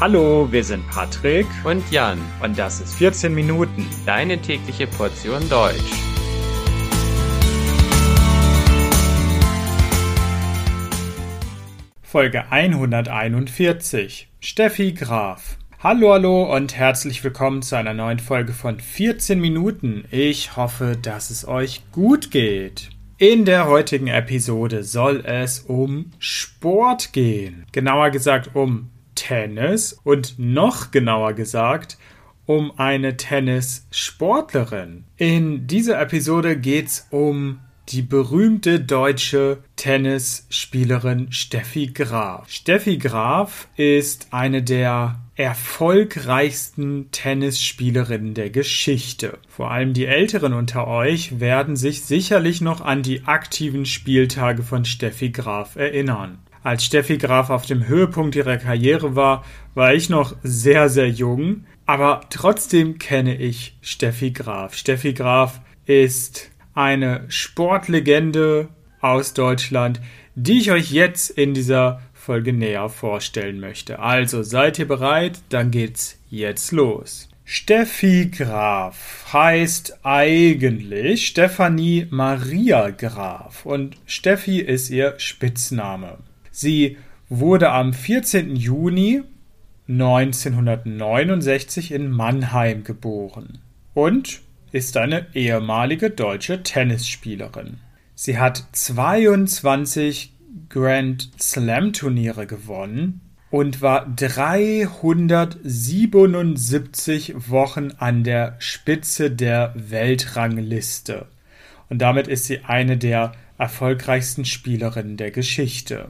Hallo, wir sind Patrick und Jan und das ist 14 Minuten, deine tägliche Portion Deutsch. Folge 141. Steffi Graf. Hallo, hallo und herzlich willkommen zu einer neuen Folge von 14 Minuten. Ich hoffe, dass es euch gut geht. In der heutigen Episode soll es um Sport gehen. Genauer gesagt um Tennis und noch genauer gesagt um eine Tennissportlerin. In dieser Episode geht es um die berühmte deutsche Tennisspielerin Steffi Graf. Steffi Graf ist eine der erfolgreichsten Tennisspielerinnen der Geschichte. Vor allem die Älteren unter euch werden sich sicherlich noch an die aktiven Spieltage von Steffi Graf erinnern. Als Steffi Graf auf dem Höhepunkt ihrer Karriere war, war ich noch sehr, sehr jung, aber trotzdem kenne ich Steffi Graf. Steffi Graf ist eine Sportlegende aus Deutschland, die ich euch jetzt in dieser Folge näher vorstellen möchte. Also seid ihr bereit? Dann geht's jetzt los. Steffi Graf heißt eigentlich Stefanie Maria Graf und Steffi ist ihr Spitzname. Sie wurde am 14. Juni 1969 in Mannheim geboren und ist eine ehemalige deutsche Tennisspielerin. Sie hat 22 Grand Slam Turniere gewonnen und war 377 Wochen an der Spitze der Weltrangliste. Und damit ist sie eine der erfolgreichsten Spielerinnen der Geschichte.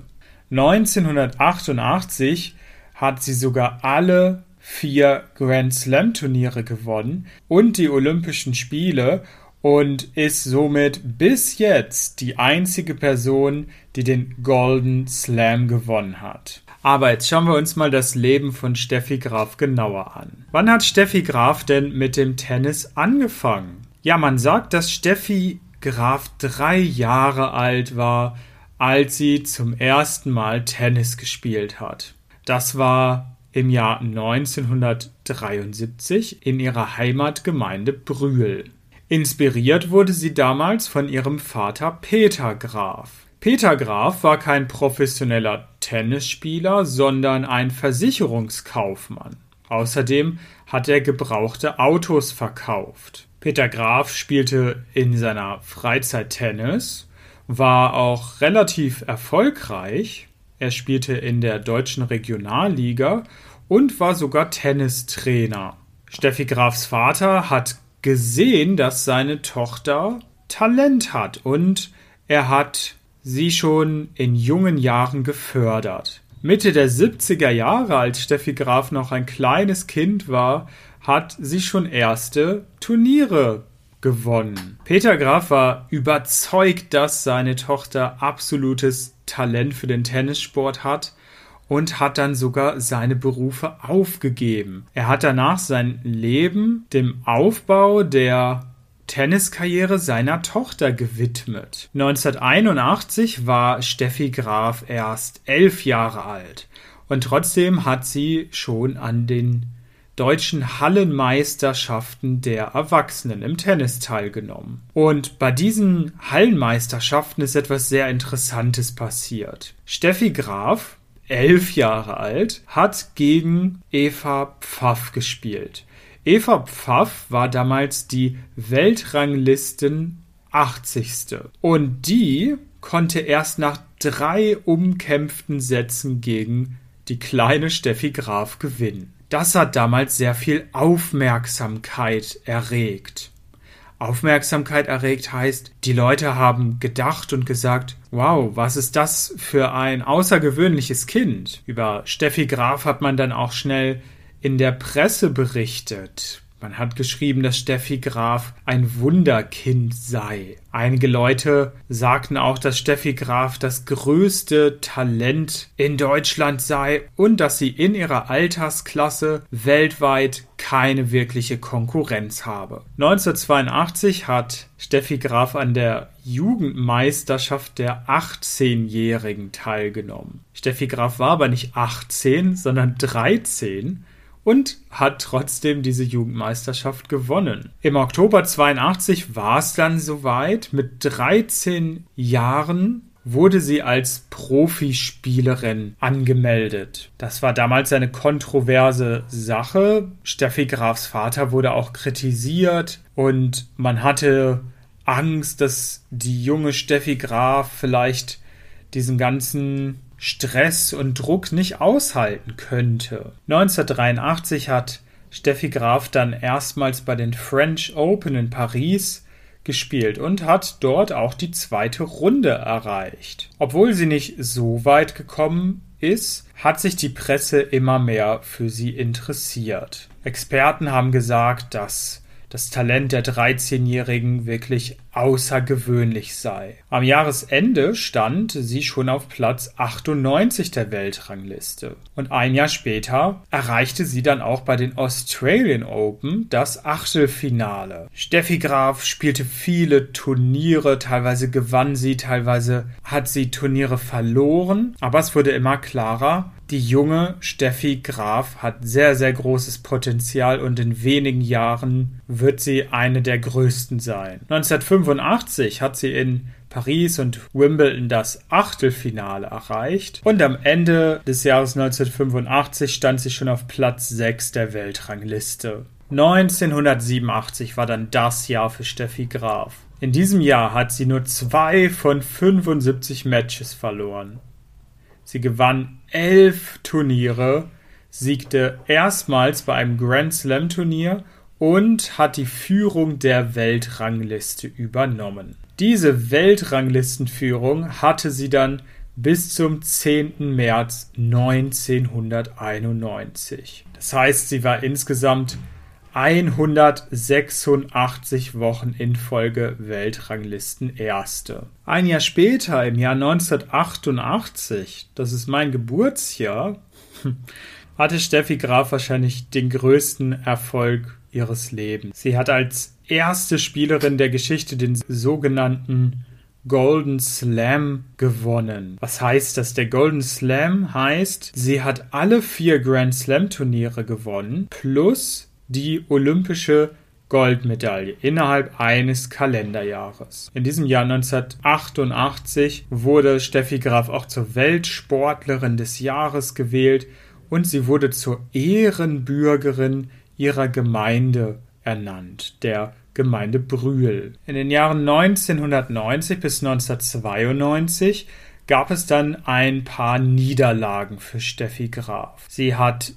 1988 hat sie sogar alle vier Grand Slam Turniere gewonnen und die Olympischen Spiele und ist somit bis jetzt die einzige Person, die den Golden Slam gewonnen hat. Aber jetzt schauen wir uns mal das Leben von Steffi Graf genauer an. Wann hat Steffi Graf denn mit dem Tennis angefangen? Ja, man sagt, dass Steffi Graf drei Jahre alt war, als sie zum ersten Mal Tennis gespielt hat. Das war im Jahr 1973 in ihrer Heimatgemeinde Brühl. Inspiriert wurde sie damals von ihrem Vater Peter Graf. Peter Graf war kein professioneller Tennisspieler, sondern ein Versicherungskaufmann. Außerdem hat er gebrauchte Autos verkauft. Peter Graf spielte in seiner Freizeit Tennis, war auch relativ erfolgreich. Er spielte in der deutschen Regionalliga und war sogar Tennistrainer. Steffi Grafs Vater hat gesehen, dass seine Tochter Talent hat und er hat sie schon in jungen Jahren gefördert. Mitte der 70er Jahre, als Steffi Graf noch ein kleines Kind war, hat sie schon erste Turniere gewonnen. Peter Graf war überzeugt, dass seine Tochter absolutes Talent für den Tennissport hat und hat dann sogar seine Berufe aufgegeben. Er hat danach sein Leben dem Aufbau der Tenniskarriere seiner Tochter gewidmet. 1981 war Steffi Graf erst elf Jahre alt und trotzdem hat sie schon an den deutschen Hallenmeisterschaften der Erwachsenen im Tennis teilgenommen. Und bei diesen Hallenmeisterschaften ist etwas sehr Interessantes passiert. Steffi Graf elf Jahre alt, hat gegen Eva Pfaff gespielt. Eva Pfaff war damals die Weltranglisten 80. Und die konnte erst nach drei umkämpften Sätzen gegen die kleine Steffi Graf gewinnen. Das hat damals sehr viel Aufmerksamkeit erregt. Aufmerksamkeit erregt heißt, die Leute haben gedacht und gesagt, wow, was ist das für ein außergewöhnliches Kind? Über Steffi Graf hat man dann auch schnell in der Presse berichtet. Man hat geschrieben, dass Steffi Graf ein Wunderkind sei. Einige Leute sagten auch, dass Steffi Graf das größte Talent in Deutschland sei und dass sie in ihrer Altersklasse weltweit keine wirkliche Konkurrenz habe. 1982 hat Steffi Graf an der Jugendmeisterschaft der 18-Jährigen teilgenommen. Steffi Graf war aber nicht 18, sondern 13 und hat trotzdem diese Jugendmeisterschaft gewonnen. Im Oktober 82 war es dann soweit. Mit 13 Jahren wurde sie als Profispielerin angemeldet. Das war damals eine kontroverse Sache. Steffi Grafs Vater wurde auch kritisiert und man hatte Angst, dass die junge Steffi Graf vielleicht diesen ganzen Stress und Druck nicht aushalten könnte. 1983 hat Steffi Graf dann erstmals bei den French Open in Paris gespielt und hat dort auch die zweite Runde erreicht. Obwohl sie nicht so weit gekommen ist, hat sich die Presse immer mehr für sie interessiert. Experten haben gesagt, dass das Talent der 13-Jährigen wirklich außergewöhnlich sei. Am Jahresende stand sie schon auf Platz 98 der Weltrangliste. Und ein Jahr später erreichte sie dann auch bei den Australian Open das Achtelfinale. Steffi Graf spielte viele Turniere, teilweise gewann sie, teilweise hat sie Turniere verloren, aber es wurde immer klarer, die junge Steffi Graf hat sehr, sehr großes Potenzial und in wenigen Jahren wird sie eine der größten sein. 1985 hat sie in Paris und Wimbledon das Achtelfinale erreicht und am Ende des Jahres 1985 stand sie schon auf Platz 6 der Weltrangliste. 1987 war dann das Jahr für Steffi Graf. In diesem Jahr hat sie nur zwei von 75 Matches verloren. Sie gewann elf Turniere, siegte erstmals bei einem Grand Slam Turnier und hat die Führung der Weltrangliste übernommen. Diese Weltranglistenführung hatte sie dann bis zum 10. März 1991. Das heißt, sie war insgesamt 186 Wochen in Folge Weltranglisten Erste. Ein Jahr später, im Jahr 1988, das ist mein Geburtsjahr, hatte Steffi Graf wahrscheinlich den größten Erfolg ihres Lebens. Sie hat als erste Spielerin der Geschichte den sogenannten Golden Slam gewonnen. Was heißt das? Der Golden Slam heißt, sie hat alle vier Grand Slam Turniere gewonnen plus die olympische Goldmedaille innerhalb eines Kalenderjahres. In diesem Jahr 1988 wurde Steffi Graf auch zur Weltsportlerin des Jahres gewählt und sie wurde zur Ehrenbürgerin ihrer Gemeinde ernannt, der Gemeinde Brühl. In den Jahren 1990 bis 1992 gab es dann ein paar Niederlagen für Steffi Graf. Sie hat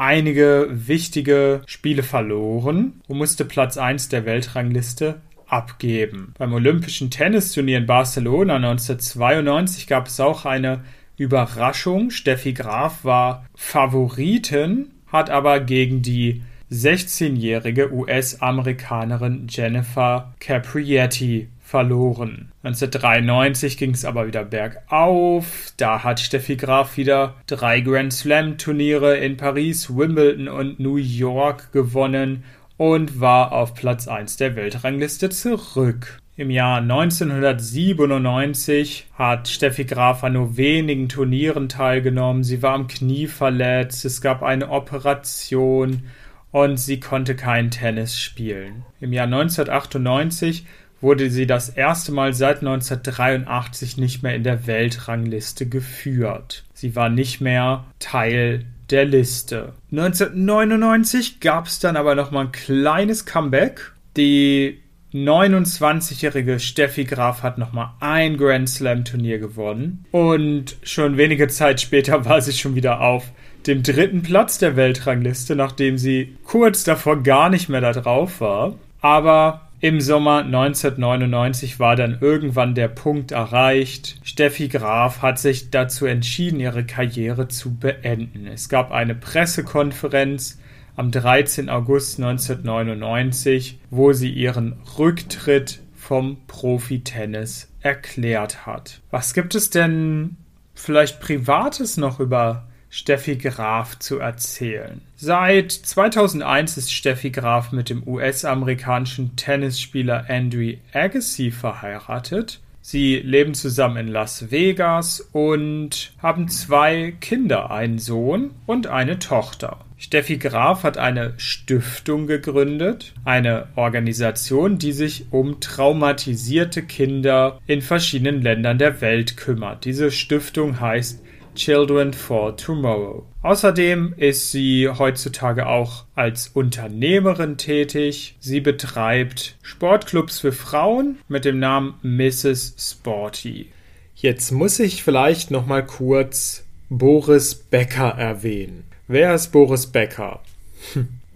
einige wichtige Spiele verloren und musste Platz 1 der Weltrangliste abgeben. Beim Olympischen Tennisturnier in Barcelona 1992 gab es auch eine Überraschung. Steffi Graf war Favoritin, hat aber gegen die 16-jährige US-Amerikanerin Jennifer Caprietti verloren. 1993 ging es aber wieder bergauf. Da hat Steffi Graf wieder drei Grand Slam Turniere in Paris, Wimbledon und New York gewonnen und war auf Platz 1 der Weltrangliste zurück. Im Jahr 1997 hat Steffi Graf an nur wenigen Turnieren teilgenommen. Sie war am Knie verletzt, es gab eine Operation und sie konnte kein Tennis spielen. Im Jahr 1998 wurde sie das erste Mal seit 1983 nicht mehr in der Weltrangliste geführt. Sie war nicht mehr Teil der Liste. 1999 gab es dann aber noch mal ein kleines Comeback. Die 29-jährige Steffi Graf hat nochmal ein Grand Slam Turnier gewonnen und schon wenige Zeit später war sie schon wieder auf dem dritten Platz der Weltrangliste, nachdem sie kurz davor gar nicht mehr da drauf war. Aber im Sommer 1999 war dann irgendwann der Punkt erreicht. Steffi Graf hat sich dazu entschieden, ihre Karriere zu beenden. Es gab eine Pressekonferenz am 13. August 1999, wo sie ihren Rücktritt vom Profitennis erklärt hat. Was gibt es denn vielleicht Privates noch über Steffi Graf zu erzählen? Seit 2001 ist Steffi Graf mit dem US-amerikanischen Tennisspieler Andrew Agassi verheiratet. Sie leben zusammen in Las Vegas und haben zwei Kinder, einen Sohn und eine Tochter. Steffi Graf hat eine Stiftung gegründet, eine Organisation, die sich um traumatisierte Kinder in verschiedenen Ländern der Welt kümmert. Diese Stiftung heißt Children for Tomorrow. Außerdem ist sie heutzutage auch als Unternehmerin tätig. Sie betreibt Sportclubs für Frauen mit dem Namen Mrs. Sporty. Jetzt muss ich vielleicht noch mal kurz Boris Becker erwähnen. Wer ist Boris Becker?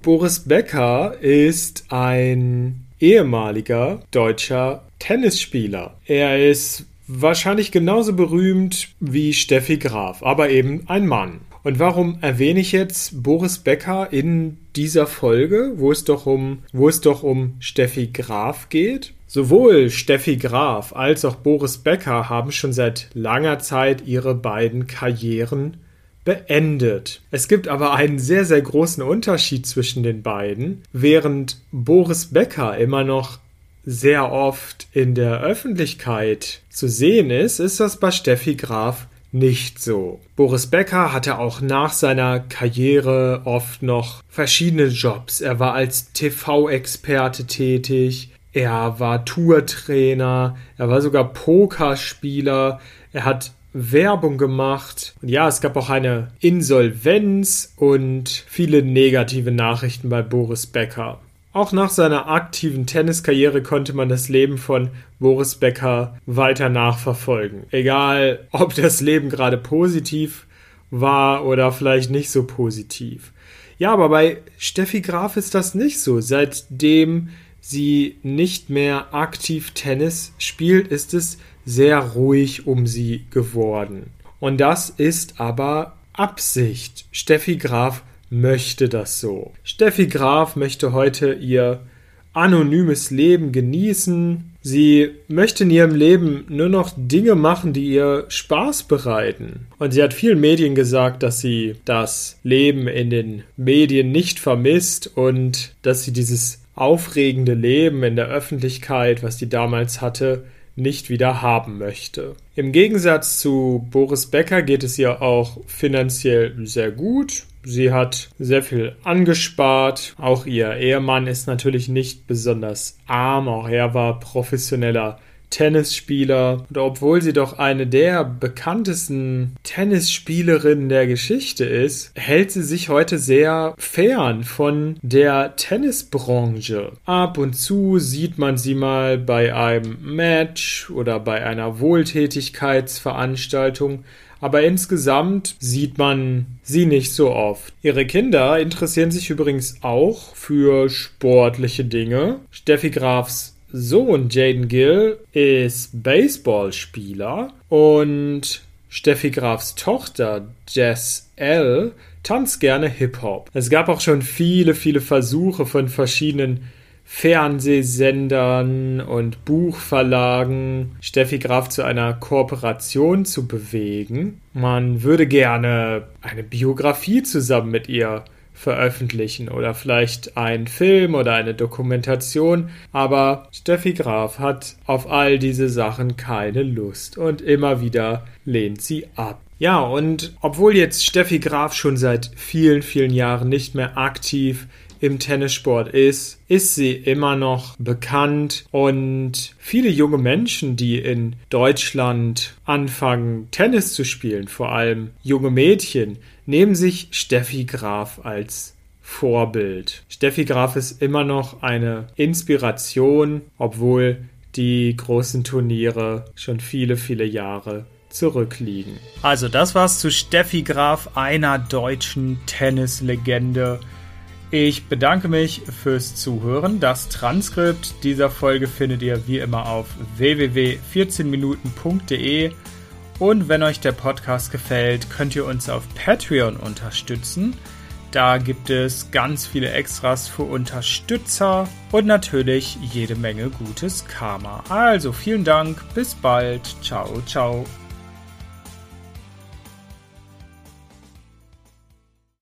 Boris Becker ist ein ehemaliger deutscher Tennisspieler. Er ist wahrscheinlich genauso berühmt wie Steffi Graf, aber eben ein Mann. Und warum erwähne ich jetzt Boris Becker in dieser Folge, wo es doch um, wo es doch um Steffi Graf geht? Sowohl Steffi Graf als auch Boris Becker haben schon seit langer Zeit ihre beiden Karrieren beendet. Es gibt aber einen sehr, sehr großen Unterschied zwischen den beiden. Während Boris Becker immer noch sehr oft in der Öffentlichkeit zu sehen ist, ist das bei Steffi Graf nicht so. Boris Becker hatte auch nach seiner Karriere oft noch verschiedene Jobs. Er war als TV-Experte tätig, er war Tourtrainer, er war sogar Pokerspieler, er hat Werbung gemacht. Und ja, es gab auch eine Insolvenz und viele negative Nachrichten bei Boris Becker. Auch nach seiner aktiven Tenniskarriere konnte man das Leben von Boris Becker weiter nachverfolgen. Egal, ob das Leben gerade positiv war oder vielleicht nicht so positiv. Ja, aber bei Steffi Graf ist das nicht so. Seitdem sie nicht mehr aktiv Tennis spielt, ist es sehr ruhig um sie geworden. Und das ist aber Absicht. Steffi Graf möchte das so. Steffi Graf möchte heute ihr anonymes Leben genießen. Sie möchte in ihrem Leben nur noch Dinge machen, die ihr Spaß bereiten. Und sie hat vielen Medien gesagt, dass sie das Leben in den Medien nicht vermisst und dass sie dieses aufregende Leben in der Öffentlichkeit, was sie damals hatte, nicht wieder haben möchte. Im Gegensatz zu Boris Becker geht es ihr auch finanziell sehr gut. Sie hat sehr viel angespart. Auch ihr Ehemann ist natürlich nicht besonders arm. Auch er war professioneller Tennisspieler. Und obwohl sie doch eine der bekanntesten Tennisspielerinnen der Geschichte ist, hält sie sich heute sehr fern von der Tennisbranche. Ab und zu sieht man sie mal bei einem Match oder bei einer Wohltätigkeitsveranstaltung aber insgesamt sieht man sie nicht so oft. Ihre Kinder interessieren sich übrigens auch für sportliche Dinge. Steffi Grafs Sohn Jaden Gill ist Baseballspieler und Steffi Grafs Tochter Jess L tanzt gerne Hip-Hop. Es gab auch schon viele, viele Versuche von verschiedenen Fernsehsendern und Buchverlagen Steffi Graf zu einer Kooperation zu bewegen. Man würde gerne eine Biografie zusammen mit ihr veröffentlichen oder vielleicht ein Film oder eine Dokumentation, aber Steffi Graf hat auf all diese Sachen keine Lust und immer wieder lehnt sie ab. Ja, und obwohl jetzt Steffi Graf schon seit vielen, vielen Jahren nicht mehr aktiv im Tennissport ist, ist sie immer noch bekannt und viele junge Menschen, die in Deutschland anfangen, Tennis zu spielen, vor allem junge Mädchen, nehmen sich Steffi Graf als Vorbild. Steffi Graf ist immer noch eine Inspiration, obwohl die großen Turniere schon viele, viele Jahre zurückliegen. Also das war's zu Steffi Graf, einer deutschen Tennislegende. Ich bedanke mich fürs Zuhören. Das Transkript dieser Folge findet ihr wie immer auf www.14minuten.de. Und wenn euch der Podcast gefällt, könnt ihr uns auf Patreon unterstützen. Da gibt es ganz viele Extras für Unterstützer und natürlich jede Menge gutes Karma. Also vielen Dank, bis bald, ciao, ciao.